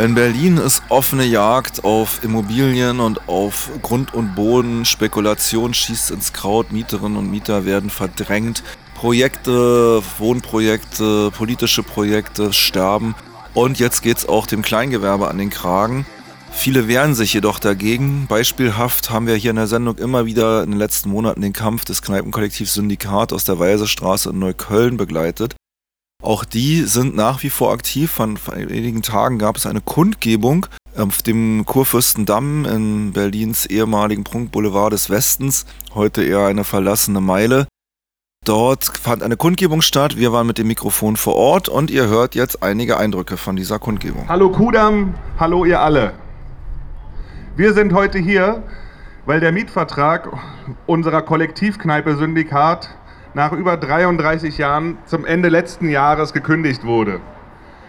In Berlin ist offene Jagd auf Immobilien und auf Grund und Boden. Spekulation schießt ins Kraut. Mieterinnen und Mieter werden verdrängt. Projekte, Wohnprojekte, politische Projekte sterben. Und jetzt geht es auch dem Kleingewerbe an den Kragen. Viele wehren sich jedoch dagegen. Beispielhaft haben wir hier in der Sendung immer wieder in den letzten Monaten den Kampf des Kneipenkollektivs Syndikat aus der Weisestraße in Neukölln begleitet. Auch die sind nach wie vor aktiv. Vor einigen Tagen gab es eine Kundgebung auf dem Kurfürstendamm in Berlins ehemaligen Prunkboulevard des Westens, heute eher eine verlassene Meile. Dort fand eine Kundgebung statt. Wir waren mit dem Mikrofon vor Ort und ihr hört jetzt einige Eindrücke von dieser Kundgebung. Hallo Kudam, hallo ihr alle. Wir sind heute hier, weil der Mietvertrag unserer Kollektivkneipe Syndikat nach über 33 Jahren zum Ende letzten Jahres gekündigt wurde.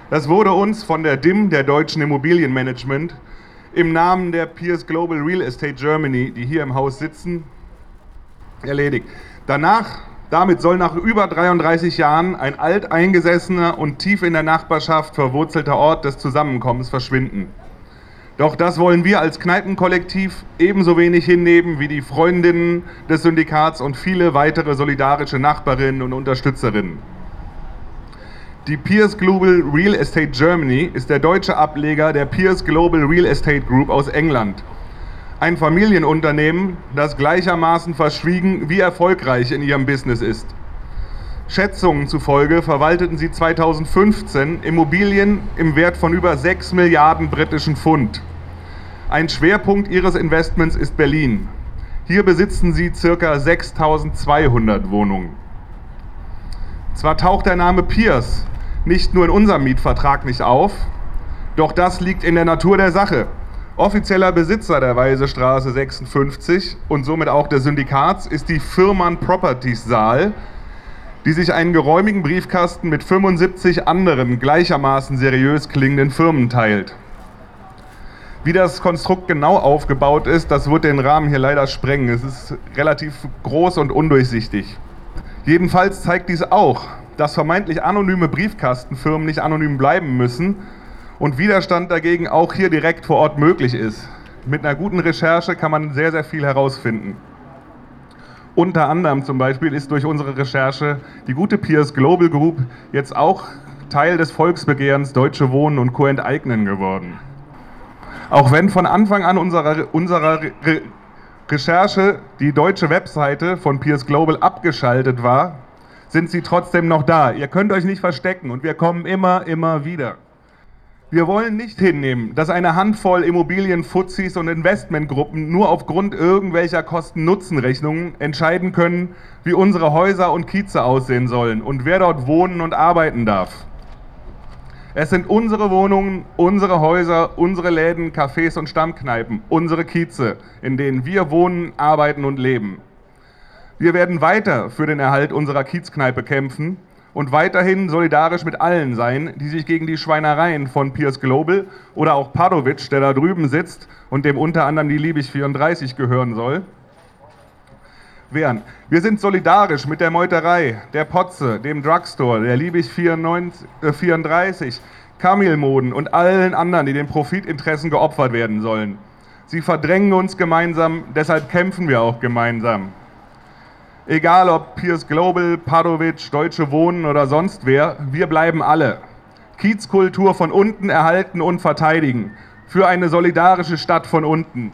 Das wurde uns von der DIM, der Deutschen Immobilienmanagement, im Namen der Pierce Global Real Estate Germany, die hier im Haus sitzen, erledigt. Danach, damit soll nach über 33 Jahren ein alteingesessener und tief in der Nachbarschaft verwurzelter Ort des Zusammenkommens verschwinden. Doch das wollen wir als Kneipenkollektiv ebenso wenig hinnehmen wie die Freundinnen des Syndikats und viele weitere solidarische Nachbarinnen und Unterstützerinnen. Die Pierce Global Real Estate Germany ist der deutsche Ableger der Pierce Global Real Estate Group aus England. Ein Familienunternehmen, das gleichermaßen verschwiegen wie erfolgreich in ihrem Business ist. Schätzungen zufolge verwalteten sie 2015 Immobilien im Wert von über 6 Milliarden britischen Pfund. Ein Schwerpunkt ihres Investments ist Berlin. Hier besitzen sie ca. 6200 Wohnungen. Zwar taucht der Name Pierce nicht nur in unserem Mietvertrag nicht auf, doch das liegt in der Natur der Sache. Offizieller Besitzer der Weisestraße 56 und somit auch des Syndikats ist die Firman Properties Saal, die sich einen geräumigen Briefkasten mit 75 anderen gleichermaßen seriös klingenden Firmen teilt. Wie das Konstrukt genau aufgebaut ist, das wird den Rahmen hier leider sprengen. Es ist relativ groß und undurchsichtig. Jedenfalls zeigt dies auch, dass vermeintlich anonyme Briefkastenfirmen nicht anonym bleiben müssen und Widerstand dagegen auch hier direkt vor Ort möglich ist. Mit einer guten Recherche kann man sehr, sehr viel herausfinden. Unter anderem zum Beispiel ist durch unsere Recherche die gute Pierce Global Group jetzt auch Teil des Volksbegehrens Deutsche Wohnen und Co. enteignen geworden. Auch wenn von Anfang an unserer, unserer Re Recherche die deutsche Webseite von Pierce Global abgeschaltet war, sind sie trotzdem noch da. Ihr könnt euch nicht verstecken und wir kommen immer, immer wieder. Wir wollen nicht hinnehmen, dass eine Handvoll Immobilienfuzis und Investmentgruppen nur aufgrund irgendwelcher Kosten-Nutzen-Rechnungen entscheiden können, wie unsere Häuser und Kieze aussehen sollen und wer dort wohnen und arbeiten darf. Es sind unsere Wohnungen, unsere Häuser, unsere Läden, Cafés und Stammkneipen, unsere Kieze, in denen wir wohnen, arbeiten und leben. Wir werden weiter für den Erhalt unserer Kiezkneipe kämpfen und weiterhin solidarisch mit allen sein, die sich gegen die Schweinereien von Pierce Global oder auch Padovic, der da drüben sitzt und dem unter anderem die Liebig 34 gehören soll, wehren. Wir sind solidarisch mit der Meuterei, der Potze, dem Drugstore, der Liebig 34, Kamilmoden und allen anderen, die den Profitinteressen geopfert werden sollen. Sie verdrängen uns gemeinsam, deshalb kämpfen wir auch gemeinsam. Egal ob Pierce Global, Padovic, Deutsche Wohnen oder sonst wer, wir bleiben alle. Kiezkultur von unten erhalten und verteidigen. Für eine solidarische Stadt von unten.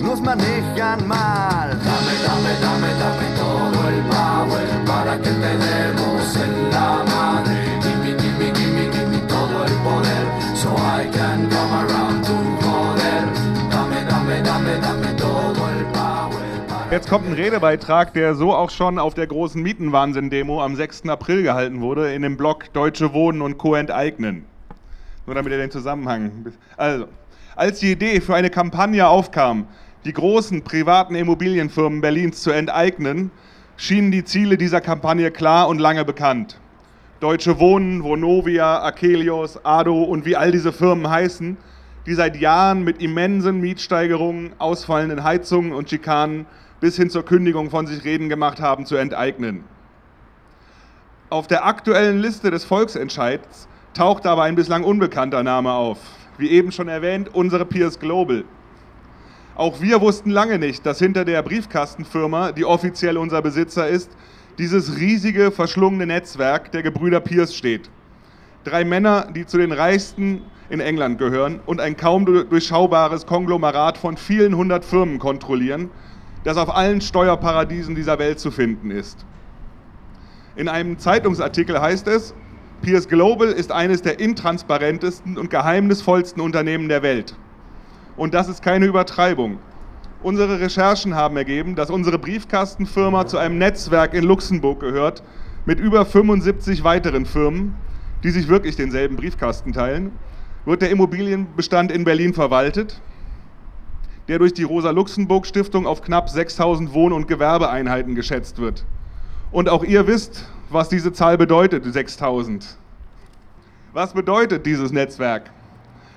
nos manejan mal. Dame, dame, dame, dame todo el power para que te demos en la madre. Gimme, gimme, gimme, gimme todo el poder so I can come around to poder. Dame, dame, dame, dame todo el power. Jetzt kommt ein Redebeitrag, der so auch schon auf der großen Mietenwahnsinn-Demo am 6. April gehalten wurde, in dem Blog Deutsche Wohnen und Co. enteignen. Nur damit ihr den Zusammenhang. Also, als die Idee für eine Kampagne aufkam, die großen privaten Immobilienfirmen Berlins zu enteignen, schienen die Ziele dieser Kampagne klar und lange bekannt. Deutsche Wohnen, Vonovia, Akelios, Ado und wie all diese Firmen heißen, die seit Jahren mit immensen Mietsteigerungen, ausfallenden Heizungen und Schikanen bis hin zur Kündigung von sich reden gemacht haben, zu enteignen. Auf der aktuellen Liste des Volksentscheids taucht aber ein bislang unbekannter Name auf. Wie eben schon erwähnt, unsere Pierce Global. Auch wir wussten lange nicht, dass hinter der Briefkastenfirma, die offiziell unser Besitzer ist, dieses riesige, verschlungene Netzwerk der Gebrüder Pierce steht. Drei Männer, die zu den reichsten in England gehören und ein kaum durchschaubares Konglomerat von vielen hundert Firmen kontrollieren, das auf allen Steuerparadiesen dieser Welt zu finden ist. In einem Zeitungsartikel heißt es, Pierce Global ist eines der intransparentesten und geheimnisvollsten Unternehmen der Welt. Und das ist keine Übertreibung. Unsere Recherchen haben ergeben, dass unsere Briefkastenfirma zu einem Netzwerk in Luxemburg gehört, mit über 75 weiteren Firmen, die sich wirklich denselben Briefkasten teilen, wird der Immobilienbestand in Berlin verwaltet, der durch die Rosa-Luxemburg-Stiftung auf knapp 6000 Wohn- und Gewerbeeinheiten geschätzt wird. Und auch ihr wisst, was diese Zahl bedeutet, 6000. Was bedeutet dieses Netzwerk?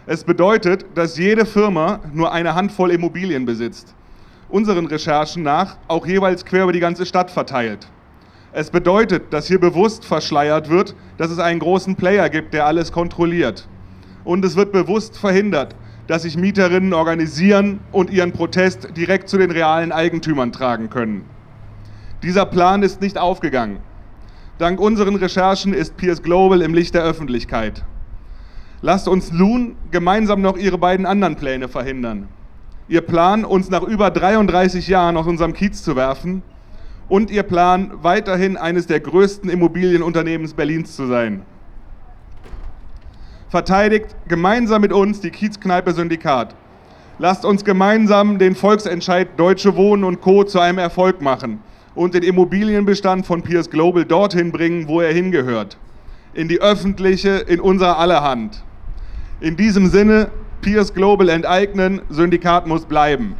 Es bedeutet, dass jede Firma nur eine Handvoll Immobilien besitzt. Unseren Recherchen nach auch jeweils quer über die ganze Stadt verteilt. Es bedeutet, dass hier bewusst verschleiert wird, dass es einen großen Player gibt, der alles kontrolliert. Und es wird bewusst verhindert, dass sich Mieterinnen organisieren und ihren Protest direkt zu den realen Eigentümern tragen können. Dieser Plan ist nicht aufgegangen. Dank unseren Recherchen ist Pierce Global im Licht der Öffentlichkeit. Lasst uns nun gemeinsam noch ihre beiden anderen Pläne verhindern. Ihr Plan, uns nach über 33 Jahren aus unserem Kiez zu werfen und ihr Plan, weiterhin eines der größten Immobilienunternehmens Berlins zu sein. Verteidigt gemeinsam mit uns die Kiezkneipe Syndikat. Lasst uns gemeinsam den Volksentscheid Deutsche Wohnen und Co. zu einem Erfolg machen und den Immobilienbestand von Pierce Global dorthin bringen, wo er hingehört. In die öffentliche, in unser aller Hand. In diesem Sinne, Pierce Global enteignen, Syndikat muss bleiben.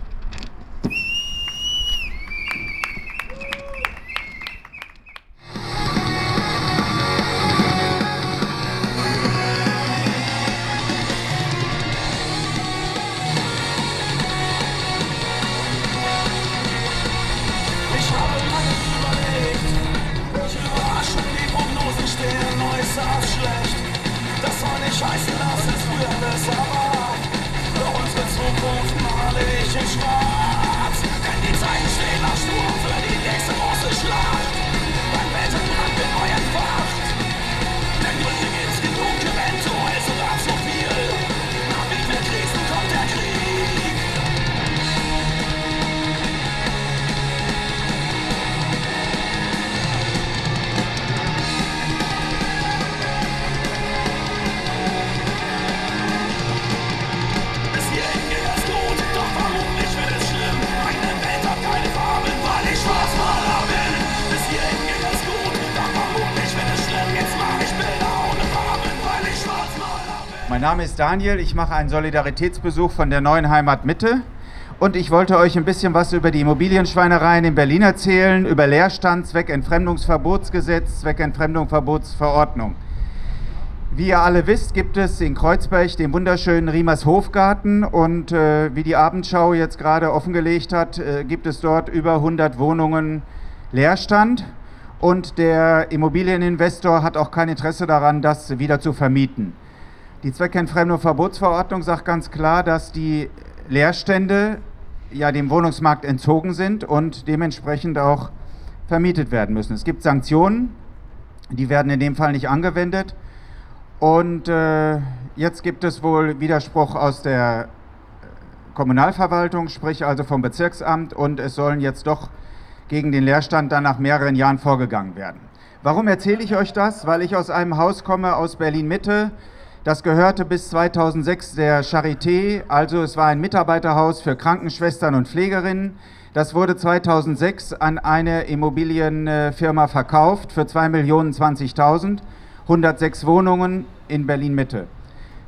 Mein Name ist Daniel, ich mache einen Solidaritätsbesuch von der neuen Heimat Mitte und ich wollte euch ein bisschen was über die Immobilienschweinereien in Berlin erzählen, über Leerstand, Zweckentfremdungsverbotsgesetz, Zweckentfremdungsverbotsverordnung. Wie ihr alle wisst, gibt es in Kreuzberg den wunderschönen Riemers Hofgarten und äh, wie die Abendschau jetzt gerade offengelegt hat, äh, gibt es dort über 100 Wohnungen Leerstand und der Immobilieninvestor hat auch kein Interesse daran, das wieder zu vermieten. Die Zweckentfremdung Verbotsverordnung sagt ganz klar, dass die Leerstände ja dem Wohnungsmarkt entzogen sind und dementsprechend auch vermietet werden müssen. Es gibt Sanktionen, die werden in dem Fall nicht angewendet. Und äh, jetzt gibt es wohl Widerspruch aus der Kommunalverwaltung, sprich also vom Bezirksamt, und es sollen jetzt doch gegen den Leerstand dann nach mehreren Jahren vorgegangen werden. Warum erzähle ich euch das? Weil ich aus einem Haus komme aus Berlin Mitte. Das gehörte bis 2006 der Charité, also es war ein Mitarbeiterhaus für Krankenschwestern und Pflegerinnen. Das wurde 2006 an eine Immobilienfirma verkauft für 2.020.000, 106 Wohnungen in Berlin Mitte.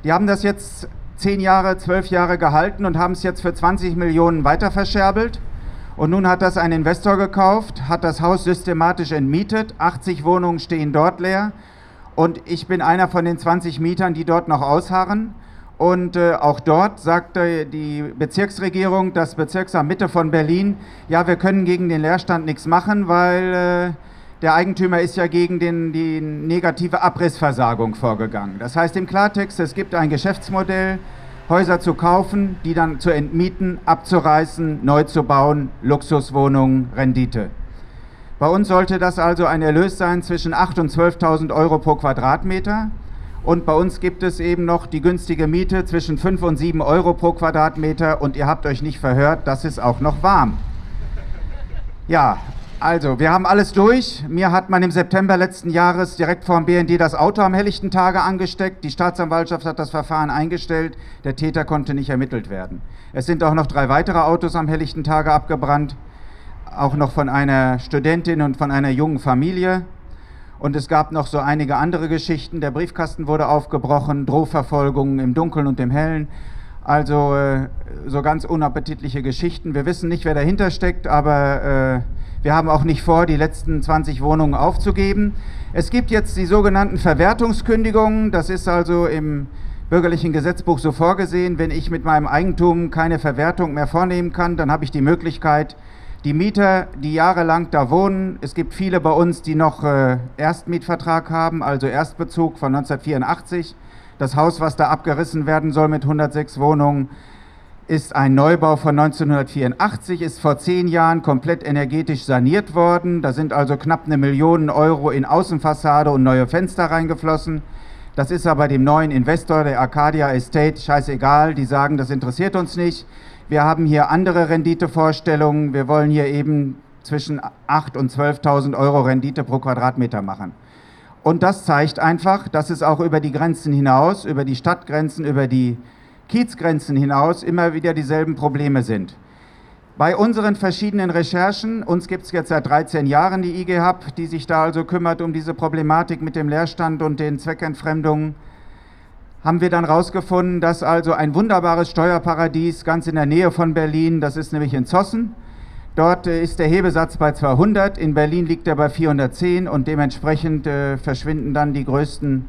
Die haben das jetzt zehn Jahre, zwölf Jahre gehalten und haben es jetzt für 20 Millionen weiter verscherbelt. Und nun hat das ein Investor gekauft, hat das Haus systematisch entmietet. 80 Wohnungen stehen dort leer. Und ich bin einer von den 20 Mietern, die dort noch ausharren. Und äh, auch dort sagte die Bezirksregierung, das Bezirksamt Mitte von Berlin, ja, wir können gegen den Leerstand nichts machen, weil äh, der Eigentümer ist ja gegen den, die negative Abrissversagung vorgegangen. Das heißt im Klartext, es gibt ein Geschäftsmodell, Häuser zu kaufen, die dann zu entmieten, abzureißen, neu zu bauen, Luxuswohnungen, Rendite. Bei uns sollte das also ein Erlös sein zwischen 8.000 und 12.000 Euro pro Quadratmeter. Und bei uns gibt es eben noch die günstige Miete zwischen 5 und 7 Euro pro Quadratmeter. Und ihr habt euch nicht verhört, das ist auch noch warm. Ja, also, wir haben alles durch. Mir hat man im September letzten Jahres direkt vor dem BND das Auto am helllichten Tage angesteckt. Die Staatsanwaltschaft hat das Verfahren eingestellt. Der Täter konnte nicht ermittelt werden. Es sind auch noch drei weitere Autos am helllichten Tage abgebrannt. Auch noch von einer Studentin und von einer jungen Familie. Und es gab noch so einige andere Geschichten. Der Briefkasten wurde aufgebrochen, Drohverfolgungen im Dunkeln und im Hellen. Also äh, so ganz unappetitliche Geschichten. Wir wissen nicht, wer dahinter steckt, aber äh, wir haben auch nicht vor, die letzten 20 Wohnungen aufzugeben. Es gibt jetzt die sogenannten Verwertungskündigungen. Das ist also im bürgerlichen Gesetzbuch so vorgesehen. Wenn ich mit meinem Eigentum keine Verwertung mehr vornehmen kann, dann habe ich die Möglichkeit, die Mieter, die jahrelang da wohnen, es gibt viele bei uns, die noch äh, Erstmietvertrag haben, also Erstbezug von 1984. Das Haus, was da abgerissen werden soll mit 106 Wohnungen, ist ein Neubau von 1984, ist vor zehn Jahren komplett energetisch saniert worden. Da sind also knapp eine Million Euro in Außenfassade und neue Fenster reingeflossen. Das ist aber dem neuen Investor der Arcadia Estate scheißegal. Die sagen, das interessiert uns nicht. Wir haben hier andere Renditevorstellungen. Wir wollen hier eben zwischen 8.000 und 12.000 Euro Rendite pro Quadratmeter machen. Und das zeigt einfach, dass es auch über die Grenzen hinaus, über die Stadtgrenzen, über die Kiezgrenzen hinaus immer wieder dieselben Probleme sind. Bei unseren verschiedenen Recherchen, uns gibt es jetzt seit 13 Jahren die IGHAB, die sich da also kümmert um diese Problematik mit dem Leerstand und den Zweckentfremdungen, haben wir dann herausgefunden, dass also ein wunderbares Steuerparadies ganz in der Nähe von Berlin, das ist nämlich in Zossen, dort äh, ist der Hebesatz bei 200, in Berlin liegt er bei 410 und dementsprechend äh, verschwinden dann die größten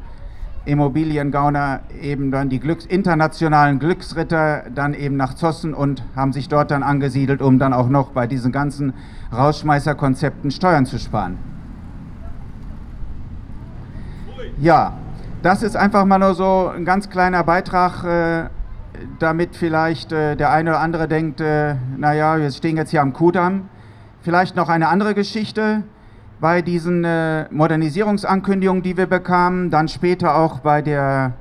Immobiliengauner eben dann die Glücks internationalen Glücksritter dann eben nach Zossen und haben sich dort dann angesiedelt, um dann auch noch bei diesen ganzen Rausschmeißerkonzepten Steuern zu sparen. Ja, das ist einfach mal nur so ein ganz kleiner Beitrag, äh, damit vielleicht äh, der eine oder andere denkt, äh, naja, wir stehen jetzt hier am Kudamm. Vielleicht noch eine andere Geschichte bei diesen äh, Modernisierungsankündigungen, die wir bekamen, dann später auch bei der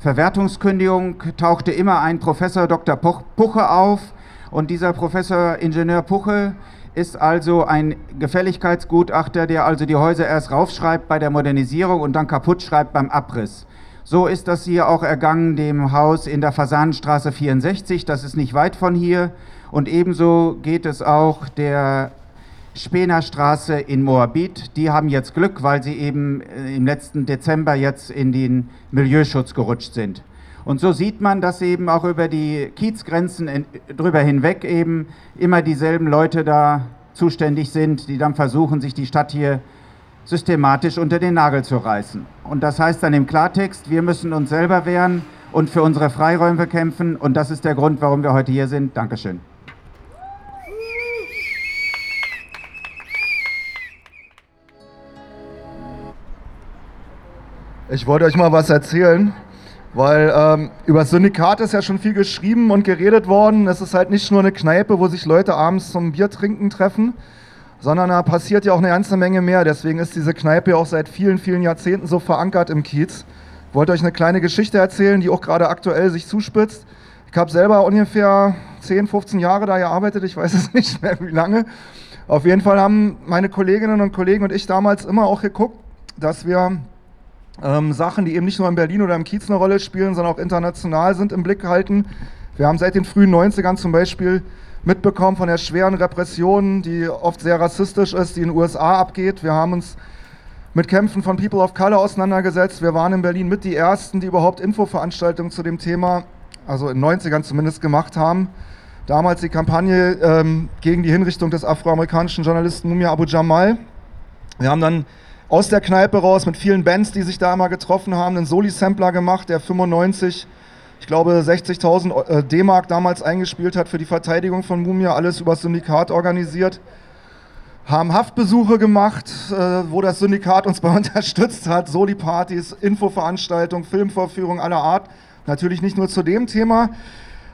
Verwertungskündigung tauchte immer ein Professor Dr. Puche auf und dieser Professor Ingenieur Puche ist also ein Gefälligkeitsgutachter, der also die Häuser erst raufschreibt bei der Modernisierung und dann kaputt schreibt beim Abriss. So ist das hier auch ergangen dem Haus in der Fasanenstraße 64, das ist nicht weit von hier. Und ebenso geht es auch der Spener Straße in Moabit, die haben jetzt Glück, weil sie eben äh, im letzten Dezember jetzt in den Milieuschutz gerutscht sind. Und so sieht man, dass eben auch über die Kiezgrenzen in, drüber hinweg eben immer dieselben Leute da zuständig sind, die dann versuchen, sich die Stadt hier systematisch unter den Nagel zu reißen. Und das heißt dann im Klartext, wir müssen uns selber wehren und für unsere Freiräume kämpfen. Und das ist der Grund, warum wir heute hier sind. Dankeschön. Ich wollte euch mal was erzählen. Weil ähm, über das Syndikat ist ja schon viel geschrieben und geredet worden. Es ist halt nicht nur eine Kneipe, wo sich Leute abends zum Bier trinken treffen, sondern da passiert ja auch eine ganze Menge mehr. Deswegen ist diese Kneipe auch seit vielen, vielen Jahrzehnten so verankert im Kiez. Ich wollte euch eine kleine Geschichte erzählen, die auch gerade aktuell sich zuspitzt. Ich habe selber ungefähr 10, 15 Jahre da gearbeitet, ich weiß es nicht mehr wie lange. Auf jeden Fall haben meine Kolleginnen und Kollegen und ich damals immer auch geguckt, dass wir ähm, Sachen, die eben nicht nur in Berlin oder im Kiez eine Rolle spielen, sondern auch international sind, im Blick halten. Wir haben seit den frühen 90ern zum Beispiel mitbekommen von der schweren Repression, die oft sehr rassistisch ist, die in den USA abgeht. Wir haben uns mit Kämpfen von People of Color auseinandergesetzt. Wir waren in Berlin mit die Ersten, die überhaupt Infoveranstaltungen zu dem Thema, also in den 90ern zumindest, gemacht haben. Damals die Kampagne ähm, gegen die Hinrichtung des afroamerikanischen Journalisten Mumia Abu Jamal. Wir haben dann aus der Kneipe raus mit vielen Bands, die sich da immer getroffen haben, einen Soli-Sampler gemacht, der 95, ich glaube 60.000 äh, D-Mark damals eingespielt hat für die Verteidigung von Mumia, alles über das Syndikat organisiert. Haben Haftbesuche gemacht, äh, wo das Syndikat uns bei unterstützt hat, Soli-Partys, Infoveranstaltungen, Filmvorführungen aller Art. Natürlich nicht nur zu dem Thema.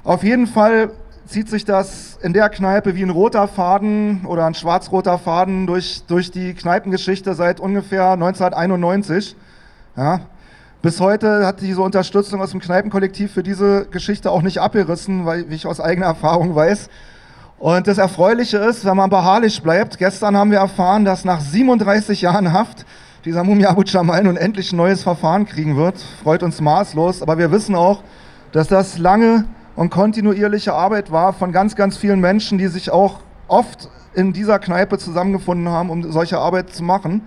Auf jeden Fall zieht sich das in der Kneipe wie ein roter Faden oder ein schwarz-roter Faden durch, durch die Kneipengeschichte seit ungefähr 1991. Ja. Bis heute hat diese Unterstützung aus dem Kneipenkollektiv für diese Geschichte auch nicht abgerissen, weil, wie ich aus eigener Erfahrung weiß. Und das Erfreuliche ist, wenn man beharrlich bleibt, gestern haben wir erfahren, dass nach 37 Jahren Haft dieser Mumia Abu Jamal nun endlich ein neues Verfahren kriegen wird. Freut uns maßlos, aber wir wissen auch, dass das lange und kontinuierliche Arbeit war von ganz, ganz vielen Menschen, die sich auch oft in dieser Kneipe zusammengefunden haben, um solche Arbeit zu machen.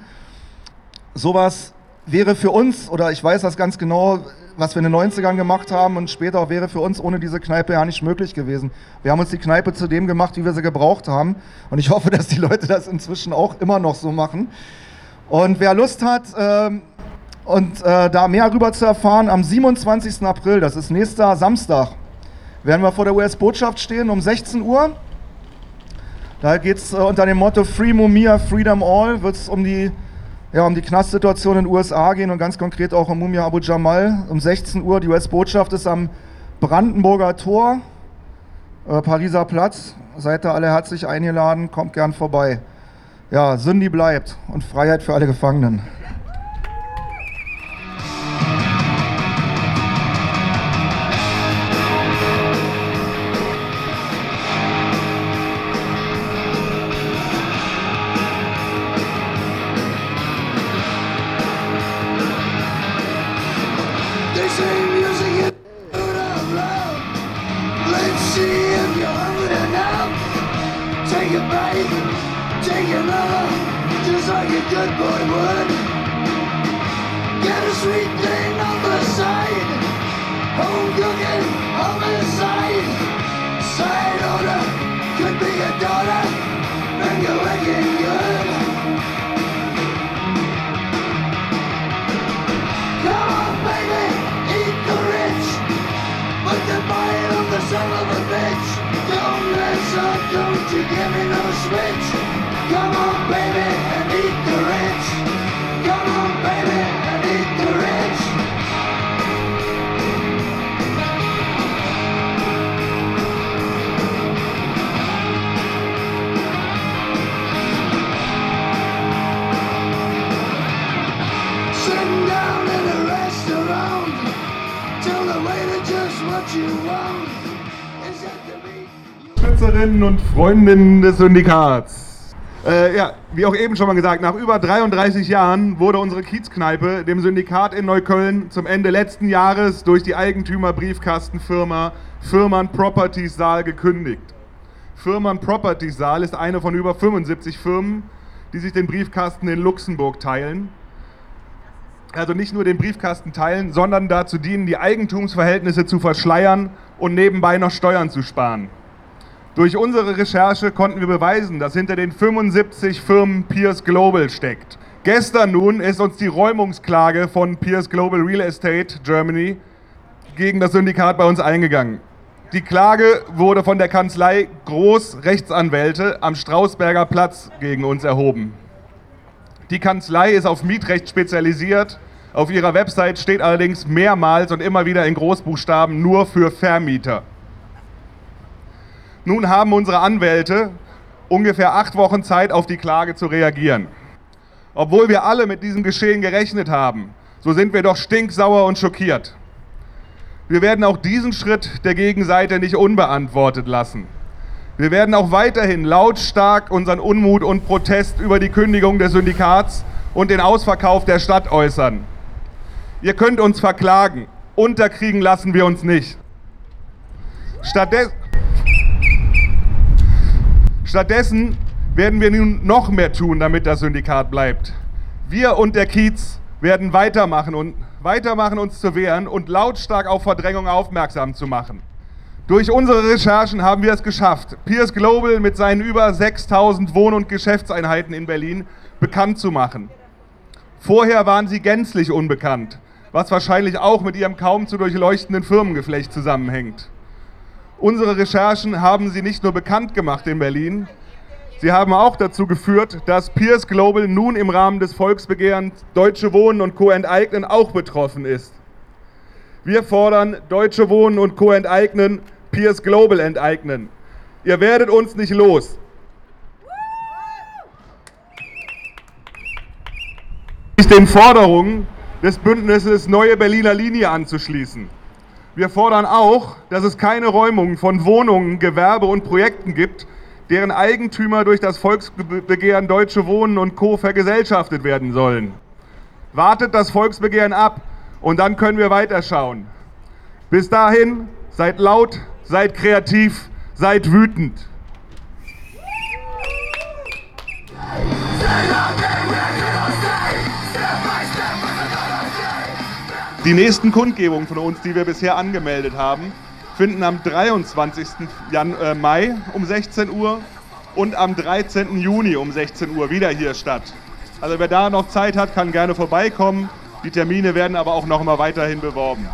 Sowas wäre für uns, oder ich weiß das ganz genau, was wir in den 90ern gemacht haben und später auch wäre für uns ohne diese Kneipe ja nicht möglich gewesen. Wir haben uns die Kneipe zu dem gemacht, wie wir sie gebraucht haben. Und ich hoffe, dass die Leute das inzwischen auch immer noch so machen. Und wer Lust hat, ähm, und äh, da mehr darüber zu erfahren, am 27. April, das ist nächster Samstag, werden wir vor der US-Botschaft stehen um 16 Uhr. Da geht es äh, unter dem Motto Free Mumia, Freedom All, wird es um die, ja, um die Knastsituation in den USA gehen und ganz konkret auch um Mumia Abu Jamal um 16 Uhr. Die US-Botschaft ist am Brandenburger Tor, äh, Pariser Platz. Seid da alle herzlich eingeladen, kommt gern vorbei. Ja, Sündi bleibt und Freiheit für alle Gefangenen. Hollywood. Get a sweet thing on the side. Home cooking. Unterstützerinnen und Freundinnen des Syndikats. Äh, ja, wie auch eben schon mal gesagt, nach über 33 Jahren wurde unsere Kiezkneipe dem Syndikat in Neukölln zum Ende letzten Jahres durch die Eigentümerbriefkastenfirma Firman Properties Saal gekündigt. Firman Properties Saal ist eine von über 75 Firmen, die sich den Briefkasten in Luxemburg teilen. Also nicht nur den Briefkasten teilen, sondern dazu dienen, die Eigentumsverhältnisse zu verschleiern und nebenbei noch Steuern zu sparen. Durch unsere Recherche konnten wir beweisen, dass hinter den 75 Firmen Pierce Global steckt. Gestern nun ist uns die Räumungsklage von Pierce Global Real Estate Germany gegen das Syndikat bei uns eingegangen. Die Klage wurde von der Kanzlei Großrechtsanwälte am Strausberger Platz gegen uns erhoben. Die Kanzlei ist auf Mietrecht spezialisiert Auf ihrer Website steht allerdings mehrmals und immer wieder in Großbuchstaben nur für Vermieter. Nun haben unsere Anwälte ungefähr acht Wochen Zeit, auf die Klage zu reagieren. Obwohl wir alle mit diesem Geschehen gerechnet haben, so sind wir doch stinksauer und schockiert. Wir werden auch diesen Schritt der Gegenseite nicht unbeantwortet lassen. Wir werden auch weiterhin lautstark unseren Unmut und Protest über die Kündigung des Syndikats und den Ausverkauf der Stadt äußern. Ihr könnt uns verklagen, unterkriegen lassen wir uns nicht. Stattdessen, stattdessen werden wir nun noch mehr tun, damit das Syndikat bleibt. Wir und der Kiez werden weitermachen und weitermachen uns zu wehren und lautstark auf Verdrängung aufmerksam zu machen. Durch unsere Recherchen haben wir es geschafft, Pierce Global mit seinen über 6000 Wohn- und Geschäftseinheiten in Berlin bekannt zu machen. Vorher waren sie gänzlich unbekannt, was wahrscheinlich auch mit ihrem kaum zu durchleuchtenden Firmengeflecht zusammenhängt. Unsere Recherchen haben sie nicht nur bekannt gemacht in Berlin, sie haben auch dazu geführt, dass Pierce Global nun im Rahmen des Volksbegehrens Deutsche Wohnen und Co. enteignen auch betroffen ist. Wir fordern Deutsche Wohnen und Co. enteignen Pierce Global enteignen. Ihr werdet uns nicht los. Sich den Forderungen des Bündnisses Neue Berliner Linie anzuschließen. Wir fordern auch, dass es keine Räumungen von Wohnungen, Gewerbe und Projekten gibt, deren Eigentümer durch das Volksbegehren Deutsche Wohnen und Co. vergesellschaftet werden sollen. Wartet das Volksbegehren ab und dann können wir weiterschauen. Bis dahin, seid laut, seid kreativ, seid wütend. Die nächsten Kundgebungen von uns, die wir bisher angemeldet haben, finden am 23. Jan äh, Mai um 16 Uhr und am 13. Juni um 16 Uhr wieder hier statt. Also wer da noch Zeit hat, kann gerne vorbeikommen. Die Termine werden aber auch noch mal weiterhin beworben.